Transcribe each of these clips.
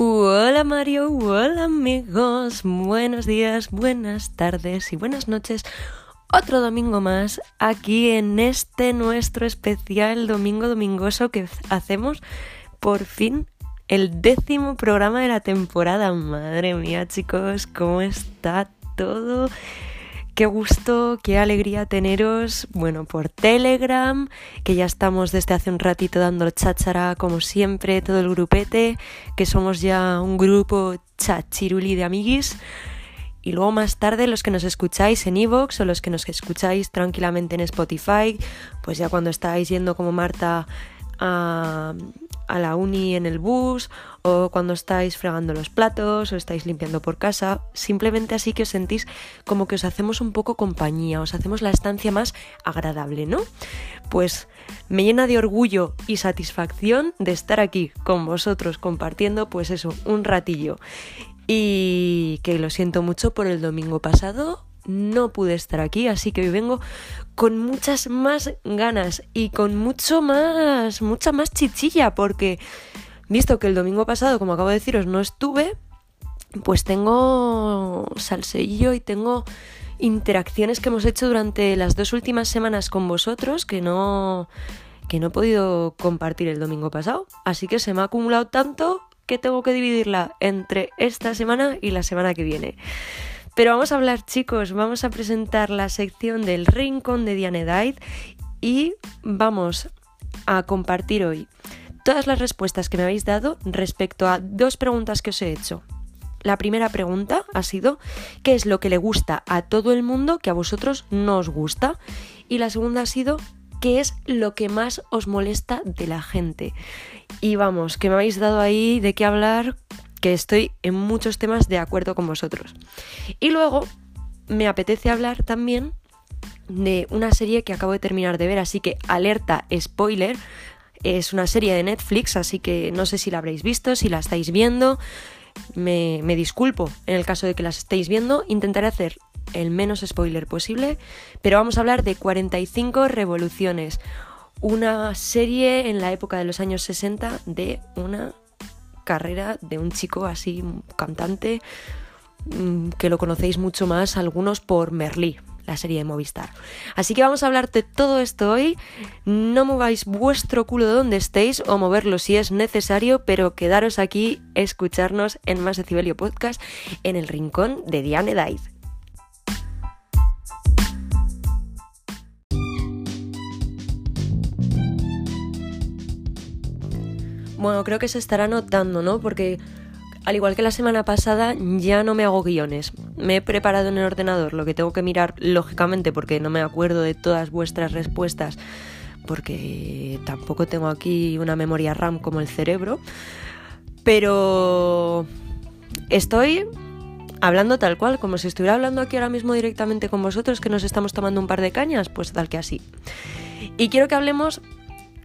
Hola Mario, hola amigos, buenos días, buenas tardes y buenas noches. Otro domingo más aquí en este nuestro especial domingo domingoso que hacemos por fin el décimo programa de la temporada. Madre mía chicos, ¿cómo está todo? Qué gusto, qué alegría teneros, bueno, por Telegram, que ya estamos desde hace un ratito dando cháchara, como siempre, todo el grupete, que somos ya un grupo chachiruli de amiguis. Y luego más tarde los que nos escucháis en Evox o los que nos escucháis tranquilamente en Spotify, pues ya cuando estáis yendo como Marta a, a la uni en el bus o cuando estáis fregando los platos o estáis limpiando por casa, simplemente así que os sentís como que os hacemos un poco compañía, os hacemos la estancia más agradable, ¿no? Pues me llena de orgullo y satisfacción de estar aquí con vosotros compartiendo pues eso, un ratillo. Y que lo siento mucho por el domingo pasado, no pude estar aquí, así que hoy vengo con muchas más ganas y con mucho más, mucha más chichilla, porque visto que el domingo pasado, como acabo de deciros, no estuve, pues tengo salseillo y tengo interacciones que hemos hecho durante las dos últimas semanas con vosotros que no que no he podido compartir el domingo pasado, así que se me ha acumulado tanto que tengo que dividirla entre esta semana y la semana que viene. Pero vamos a hablar, chicos, vamos a presentar la sección del Rincón de Diane y vamos a compartir hoy todas las respuestas que me habéis dado respecto a dos preguntas que os he hecho. La primera pregunta ha sido ¿qué es lo que le gusta a todo el mundo que a vosotros no os gusta? Y la segunda ha sido ¿qué es lo que más os molesta de la gente? Y vamos, que me habéis dado ahí de qué hablar que estoy en muchos temas de acuerdo con vosotros. Y luego me apetece hablar también de una serie que acabo de terminar de ver, así que alerta spoiler. Es una serie de Netflix, así que no sé si la habréis visto, si la estáis viendo. Me, me disculpo en el caso de que las estéis viendo. Intentaré hacer el menos spoiler posible, pero vamos a hablar de 45 revoluciones. Una serie en la época de los años 60 de una carrera de un chico así, cantante, mm, que lo conocéis mucho más algunos por Merlí, la serie de Movistar. Así que vamos a hablar de todo esto hoy. No mováis vuestro culo de donde estéis o moverlo si es necesario, pero quedaros aquí, escucharnos en Más Decibelio Podcast en el rincón de Diane Daiz. Bueno, creo que se estará notando, ¿no? Porque al igual que la semana pasada, ya no me hago guiones. Me he preparado en el ordenador lo que tengo que mirar, lógicamente, porque no me acuerdo de todas vuestras respuestas, porque tampoco tengo aquí una memoria RAM como el cerebro. Pero estoy hablando tal cual, como si estuviera hablando aquí ahora mismo directamente con vosotros, que nos estamos tomando un par de cañas, pues tal que así. Y quiero que hablemos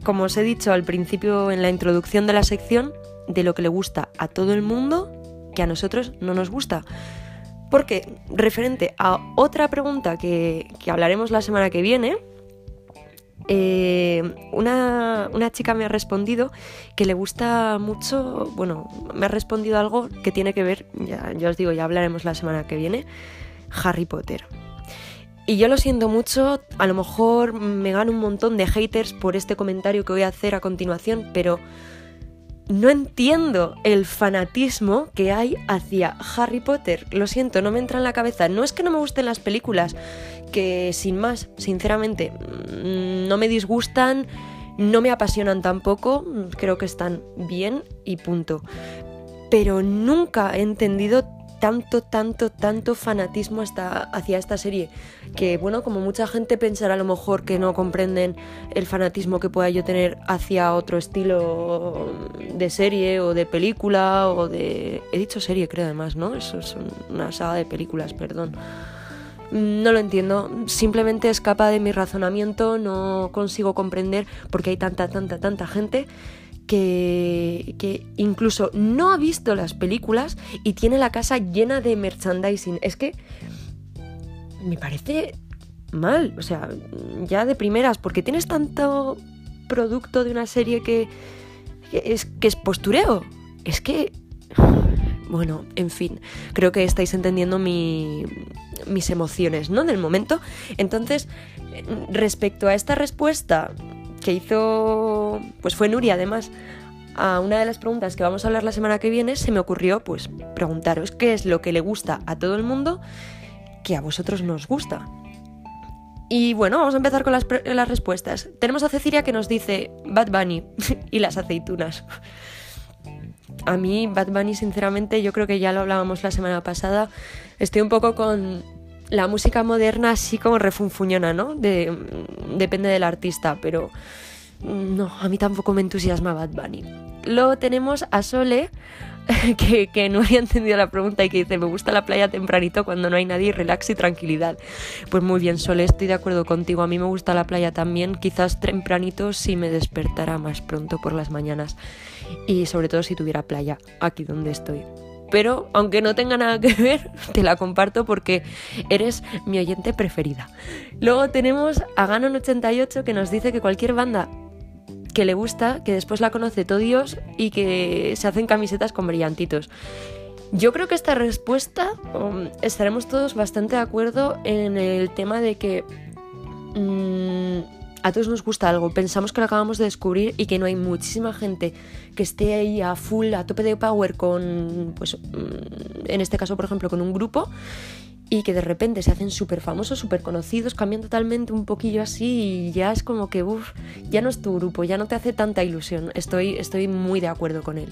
como os he dicho al principio en la introducción de la sección, de lo que le gusta a todo el mundo que a nosotros no nos gusta. Porque referente a otra pregunta que, hablaremos la semana que viene, eh, una, chica me ha respondido que le gusta mucho, bueno, me ha respondido algo que tiene que ver, ya, ya os digo, ya hablaremos la semana que viene, Harry Potter. Y yo lo siento mucho, a lo mejor me gano un montón de haters por este comentario que voy a hacer a continuación, pero no entiendo el fanatismo que hay hacia Harry Potter. Lo siento, no me entra en la cabeza. No es que no me gusten las películas, que sin más, sinceramente, mm, no me disgustan, no me apasionan tampoco, creo que están bien y punto. Pero nunca he entendido tanto, tanto, tanto fanatismo hasta, hacia esta serie. Que bueno, como mucha gente pensará a lo mejor que no comprenden el fanatismo que pueda yo tener hacia otro estilo de serie o de película o de... He dicho serie creo además, ¿no? Eso es una saga de películas, perdón. No lo entiendo, simplemente escapa de mi razonamiento, no consigo comprender por qué hay tanta, tanta, tanta gente que, incluso no ha visto las películas y tiene la casa llena de merchandising. Es que me parece mal, o sea, ya de primeras, porque tienes tanto producto de una serie que, es, que es postureo. Es que Bueno, en fin, creo que estáis entendiendo mi, mis emociones, ¿no? Del momento. Entonces, respecto a esta respuesta que hizo, pues fue Nuria además, a una de las preguntas que vamos a hablar la semana que viene, se me ocurrió pues preguntaros qué es lo que le gusta a todo el mundo que a vosotros nos gusta. Y bueno, vamos a empezar con las, las respuestas. Tenemos a Cecilia que nos dice Bad Bunny y las aceitunas. A mí Bad Bunny, sinceramente, yo creo que ya lo hablábamos la semana pasada, estoy un poco con la música moderna así como refunfuñona, ¿no? De, depende del artista, pero no, a mí tampoco me entusiasma Bad Bunny. Luego tenemos a Sole, que, no había entendido la pregunta y que dice, me gusta la playa tempranito cuando no hay nadie, relax y tranquilidad. Pues muy bien, Sole, estoy de acuerdo contigo. A mí me gusta la playa también, quizás tempranito si me despertara más pronto por las mañanas. Y sobre todo si tuviera playa, aquí donde estoy pero aunque no tenga nada que ver, te la comparto porque eres mi oyente preferida. Luego tenemos a Ganon88 que nos dice que cualquier banda que le gusta, que después la conoce todo Dios y que se hacen camisetas con brillantitos. Yo creo que esta respuesta um, estaremos todos bastante de acuerdo en el tema de que mm, a todos nos gusta algo, pensamos que lo acabamos de descubrir y que no hay muchísima gente que esté ahí a full, a tope de power con, pues, mm, en este caso, por ejemplo, con un grupo y que de repente se hacen súper famosos, súper conocidos, cambian totalmente un poquillo así y ya es como que, uff, ya no es tu grupo, ya no te hace tanta ilusión. Estoy, estoy muy de acuerdo con él.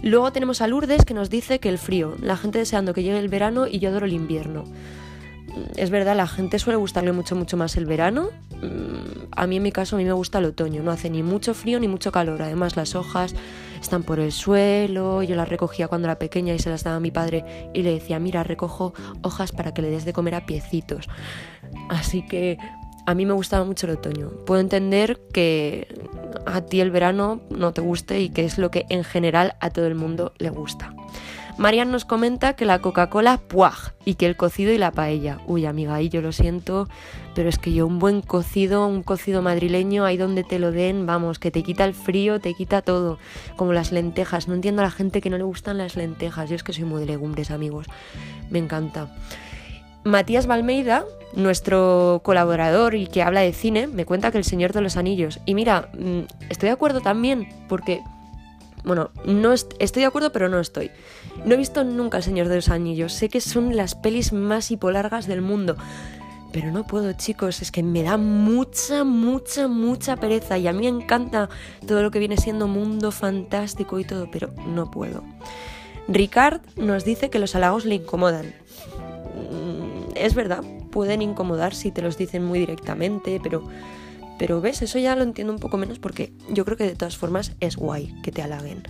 Luego tenemos a Lourdes que nos dice que el frío, la gente deseando que llegue el verano y yo adoro el invierno es verdad, la gente suele gustarle mucho, mucho más el verano. Mm, a mí en mi caso, a mí me gusta el otoño. No hace ni mucho frío ni mucho calor. Además, las hojas están por el suelo. Yo las recogía cuando era pequeña y se las daba a mi padre y le decía, mira, recojo hojas para que le des de comer a piecitos. Así que a mí me gustaba mucho el otoño. Puedo entender que a ti el verano no te guste y que es lo que en general a todo el mundo le gusta. Marian nos comenta que la Coca-Cola puaj y que el cocido y la paella. Uy, amiga, ahí yo lo siento, pero es que yo un buen cocido, un cocido madrileño, ahí donde te lo den, vamos, que te quita el frío, te quita todo, como las lentejas. No entiendo a la gente que no le gustan las lentejas. Yo es que soy muy de legumbres, amigos. Me encanta. Matías Balmeida, nuestro colaborador y que habla de cine, me cuenta que El Señor de los Anillos. Y mira, mm, estoy de acuerdo también, porque bueno, no estoy de acuerdo, pero no estoy. No he visto nunca El Señor de los Anillos. Sé que son las pelis más hipolargas del mundo. Pero no puedo, chicos, es que me da mucha, mucha, mucha pereza. Y a mí encanta todo lo que viene siendo mundo fantástico y todo, pero no puedo. Ricard nos dice que los halagos le incomodan. Mm, es verdad, pueden incomodar si te los dicen muy directamente, pero pero ves, eso ya lo entiendo un poco menos porque yo creo que de todas formas es guay que te halaguen.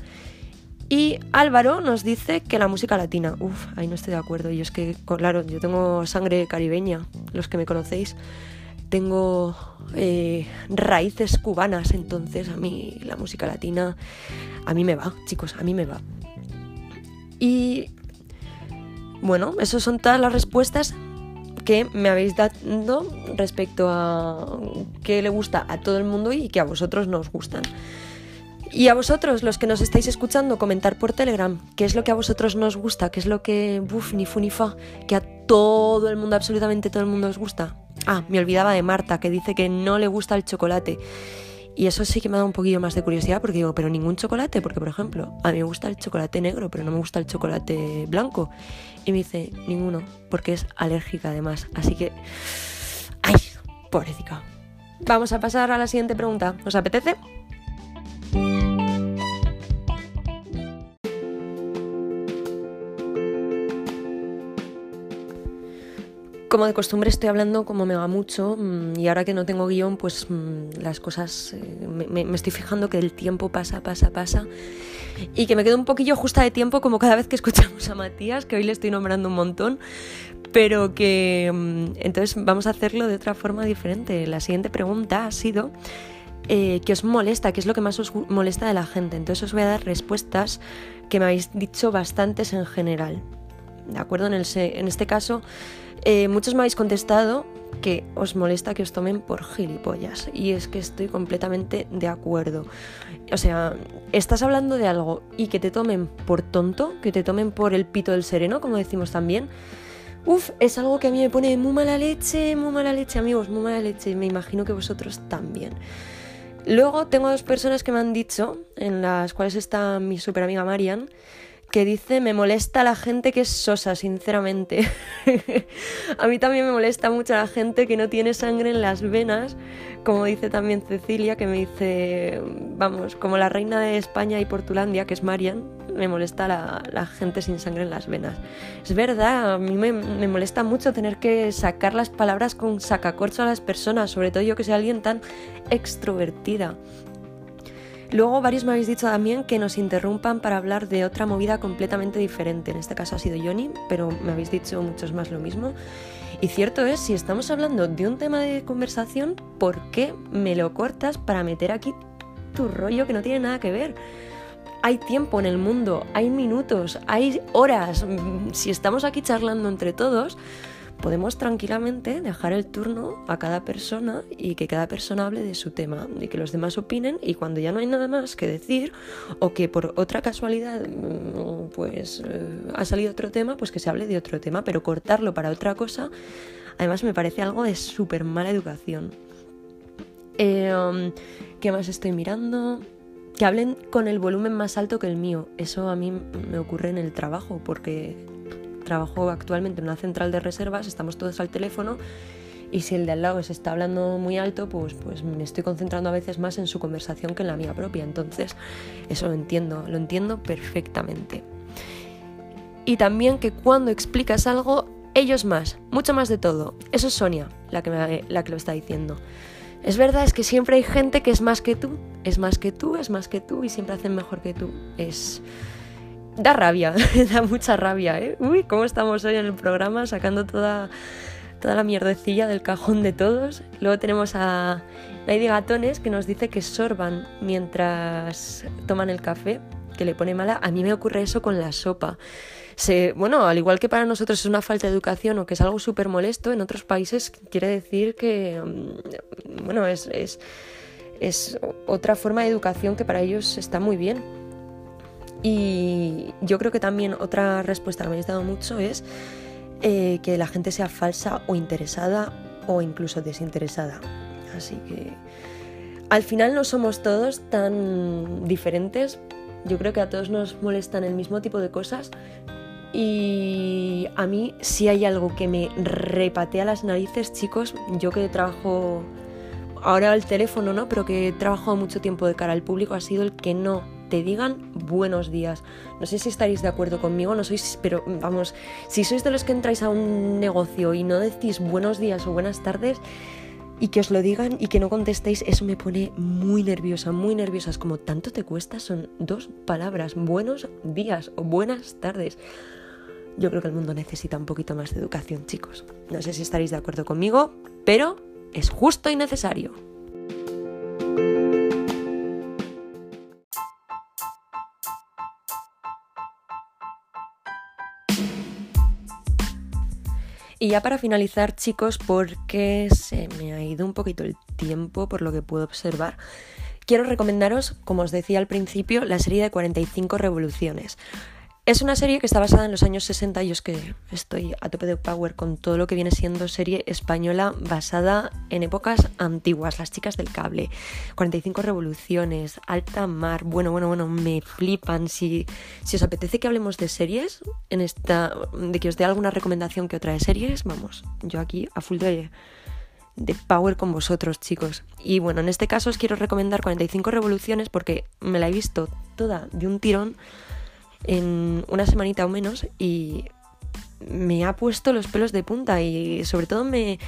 Y Álvaro nos dice que la música latina, uff, ahí no estoy de acuerdo. Y es que, claro, yo tengo sangre caribeña, los que me conocéis. Tengo eh, raíces cubanas, entonces a mí la música latina, a mí me va, chicos, a mí me va. Y bueno, esas son todas las respuestas que me habéis dado respecto a qué le gusta a todo el mundo y que a vosotros nos gustan. Y a vosotros, los que nos estáis escuchando, comentar por Telegram qué es lo que a vosotros nos gusta, qué es lo que, buf, ni fu ni fa, que a todo el mundo, absolutamente todo el mundo os gusta. Ah, me olvidaba de Marta, que dice que no le gusta el chocolate. Y eso sí que me da un poquillo más de curiosidad porque digo, pero ningún chocolate, porque por ejemplo, a mí me gusta el chocolate negro, pero no me gusta el chocolate blanco. Y me dice, ninguno, porque es alérgica además. Así que, ay, pobrecita. Vamos a pasar a la siguiente pregunta. ¿Os apetece? Como de costumbre estoy hablando como me va mucho mm, y ahora que no tengo guion pues mm, las cosas eh, me, estoy fijando que el tiempo pasa, pasa, pasa y que me quedo un poquillo justa de tiempo como cada vez que escuchamos a Matías, que hoy le estoy nombrando un montón, pero que mm, entonces vamos a hacerlo de otra forma diferente. La siguiente pregunta ha sido eh, ¿qué os molesta? ¿Qué es lo que más os molesta de la gente? Entonces os voy a dar respuestas que me habéis dicho bastantes en general. ¿De acuerdo? En, el, en este caso... Eh, muchos me habéis contestado que os molesta que os tomen por gilipollas. Y es que estoy completamente de acuerdo. O sea, estás hablando de algo y que te tomen por tonto, que te tomen por el pito del sereno, como decimos también. Uf, es algo que a mí me pone muy mala leche, muy mala leche, amigos, muy mala leche. Me imagino que vosotros también. Luego tengo dos personas que me han dicho, en las cuales está mi super amiga Marian, que dice, me molesta la gente que es sosa, sinceramente. a mí también me molesta mucho la gente que no tiene sangre en las venas, como dice también Cecilia, que me dice, vamos, como la reina de España y Portulandia, que es Marian, me molesta la, gente sin sangre en las venas. Es verdad, a mí me, me, molesta mucho tener que sacar las palabras con sacacorcho a las personas, sobre todo yo que soy alguien tan extrovertida. Luego varios me habéis dicho también que nos interrumpan para hablar de otra movida completamente diferente. En este caso ha sido Johnny, pero me habéis dicho muchos más lo mismo. Y cierto es, si estamos hablando de un tema de conversación, ¿por qué me lo cortas para meter aquí tu rollo que no tiene nada que ver? Hay tiempo en el mundo, hay minutos, hay horas. Si estamos aquí charlando entre todos, podemos tranquilamente dejar el turno a cada persona y que cada persona hable de su tema y que los demás opinen y cuando ya no hay nada más que decir o que por otra casualidad mm, pues eh, ha salido otro tema, pues que se hable de otro tema, pero cortarlo para otra cosa, además me parece algo de súper mala educación. Eh, um, ¿Qué más estoy mirando? Que hablen con el volumen más alto que el mío. Eso a mí me ocurre en el trabajo porque trabajo actualmente en una central de reservas, estamos todos al teléfono y si el de al lado se está hablando muy alto, pues, pues me estoy concentrando a veces más en su conversación que en la mía propia. Entonces, eso lo entiendo, lo entiendo perfectamente. Y también que cuando explicas algo, ellos más, mucho más de todo. Eso es Sonia la que, la que lo está diciendo. Es verdad, es que siempre hay gente que es más que tú, es más que tú, es más que tú y siempre hacen mejor que tú. Es da rabia, da mucha rabia, ¿eh? Uy, ¿cómo estamos hoy en el programa sacando toda, toda la mierdecilla del cajón de todos? Luego tenemos a Lady Gatones que nos dice que sorban mientras toman el café, que le pone mala. A mí me ocurre eso con la sopa. Se, bueno, al igual que para nosotros es una falta de educación o que es algo súper molesto, en otros países quiere decir que, mm, bueno, es, es, es otra forma de educación que para ellos está muy bien. Y yo creo que también otra respuesta que me habéis dado mucho es eh, que la gente sea falsa o interesada o incluso desinteresada. Así que al final no somos todos tan diferentes. Yo creo que a todos nos molestan el mismo tipo de cosas. Y a mí si hay algo que me repatea las narices, chicos, yo que trabajo ahora al teléfono, ¿no? Pero que he trabajado mucho tiempo de cara al público, ha sido el que no te digan buenos días. No sé si estaréis de acuerdo conmigo, no sois, pero vamos, si sois de los que entráis a un negocio y no decís buenos días o buenas tardes y que os lo digan y que no contestéis, eso me pone muy nerviosa, muy nerviosa. Es como tanto te cuesta, son dos palabras, buenos días o buenas tardes. Yo creo que el mundo necesita un poquito más de educación, chicos. No sé si estaréis de acuerdo conmigo, pero es justo y necesario. Y ya para finalizar, chicos, porque se me ha ido un poquito el tiempo por lo que puedo observar, quiero recomendaros, como os decía al principio, la serie de 45 revoluciones. Es una serie que está basada en los años 60 y es que estoy a tope de power con todo lo que viene siendo serie española basada en épocas antiguas, las chicas del cable, 45 revoluciones, alta mar, bueno, bueno, bueno, me flipan. Si, si os apetece que hablemos de series, en esta, de que os dé alguna recomendación que otra de series, vamos, yo aquí a full de, de power con vosotros, chicos. Y bueno, en este caso os quiero recomendar 45 revoluciones porque me la he visto toda de un tirón en una semanita o menos y me ha puesto los pelos de punta y sobre todo me,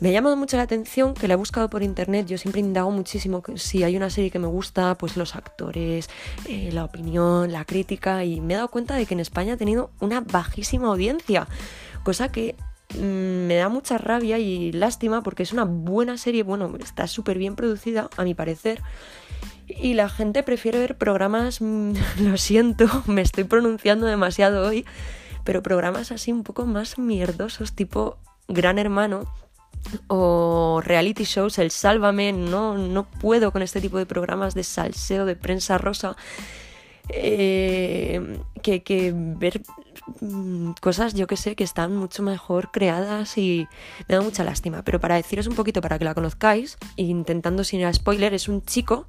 me ha llamado mucho la atención que la he buscado por internet. Yo siempre indago muchísimo si hay una serie que me gusta, pues los actores, eh, la opinión, la crítica. Y me he dado cuenta de que en España ha tenido una bajísima audiencia. Cosa que mm, me da mucha rabia y lástima porque es una buena serie. Bueno, está súper bien producida, a mi parecer. Y la gente prefiere ver programas, mm, lo siento, me estoy pronunciando demasiado hoy, pero programas así un poco más mierdosos, tipo Gran Hermano, o reality shows, el Sálvame, no, no puedo con este tipo de programas de salseo, de prensa rosa, eh, que, que, ver mm, cosas, yo que sé, que están mucho mejor creadas y me da mucha lástima. Pero para deciros un poquito, para que la conozcáis, intentando sin ir spoiler, es un chico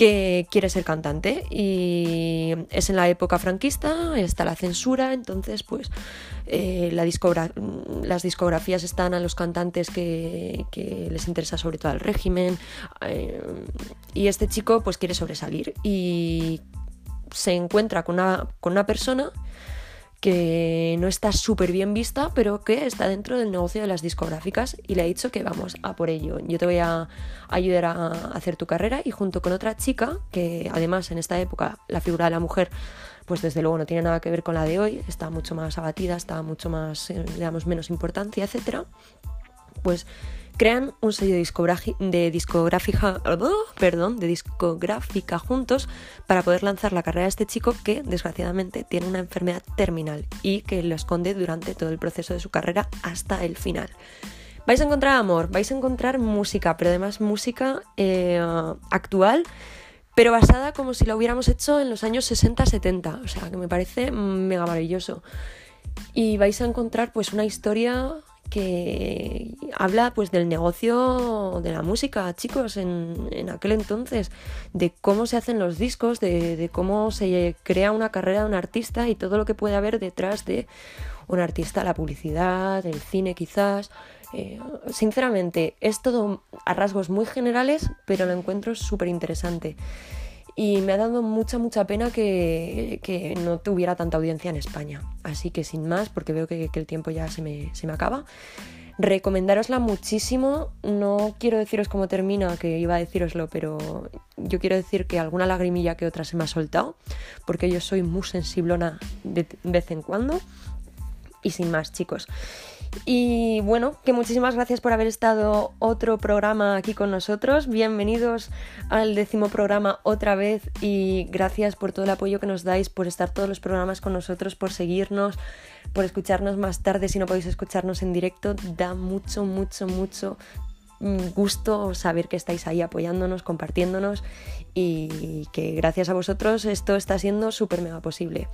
que quiere ser cantante y es en la época franquista, está la censura, entonces pues eh, la las discografías están a los cantantes que, les interesa sobre todo el régimen eh, y este chico pues quiere sobresalir y se encuentra con una, con una persona que no está súper bien vista, pero que está dentro del negocio de las discográficas y le ha dicho que vamos a por ello. Yo te voy a ayudar a hacer tu carrera y junto con otra chica, que además en esta época la figura de la mujer, pues desde luego no tiene nada que ver con la de hoy, está mucho más abatida, está mucho más, eh, le damos menos importancia, etcétera, pues crean un sello de discográfica, perdón, de discográfica juntos para poder lanzar la carrera de este chico que desgraciadamente tiene una enfermedad terminal y que lo esconde durante todo el proceso de su carrera hasta el final. Vais a encontrar amor, vais a encontrar música, pero además música eh, actual, pero basada como si lo hubiéramos hecho en los años 60-70, o sea que me parece mega maravilloso. Y vais a encontrar pues una historia que habla pues del negocio de la música, chicos, en, en aquel entonces, de cómo se hacen los discos, de, cómo se crea una carrera de un artista y todo lo que puede haber detrás de un artista, la publicidad, el cine quizás. Eh, sinceramente, es todo a rasgos muy generales, pero lo encuentro súper interesante y me ha dado mucha, mucha pena que, no tuviera tanta audiencia en España. Así que sin más, porque veo que, el tiempo ya se me, se me acaba, recomendarosla muchísimo. No quiero deciros cómo termina, que iba a deciroslo, pero yo quiero decir que alguna lagrimilla que otra se me ha soltado, porque yo soy muy sensiblona de vez en cuando. Y sin más, chicos. Y bueno, que muchísimas gracias por haber estado otro programa aquí con nosotros. Bienvenidos al décimo programa otra vez y gracias por todo el apoyo que nos dais, por estar todos los programas con nosotros, por seguirnos, por escucharnos más tarde si no podéis escucharnos en directo. Da mucho, mucho, mucho gusto saber que estáis ahí apoyándonos, compartiéndonos y que gracias a vosotros esto está siendo súper mega posible.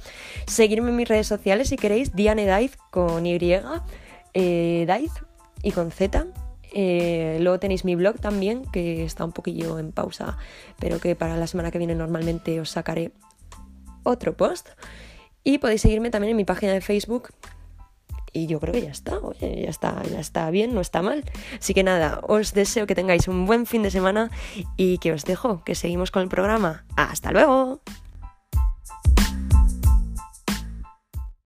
Seguirme en mis redes sociales si queréis, Diane Daiz con Y eh, y con Z. Eh, luego tenéis mi blog también, que está un poquillo en pausa, pero que para la semana que viene normalmente os sacaré otro post. Y podéis seguirme también en mi página de Facebook. Y yo creo que ya está, oye, ya está, ya está bien, no está mal. Así que nada, os deseo que tengáis un buen fin de semana y que os dejo, que seguimos con el programa. ¡Hasta luego!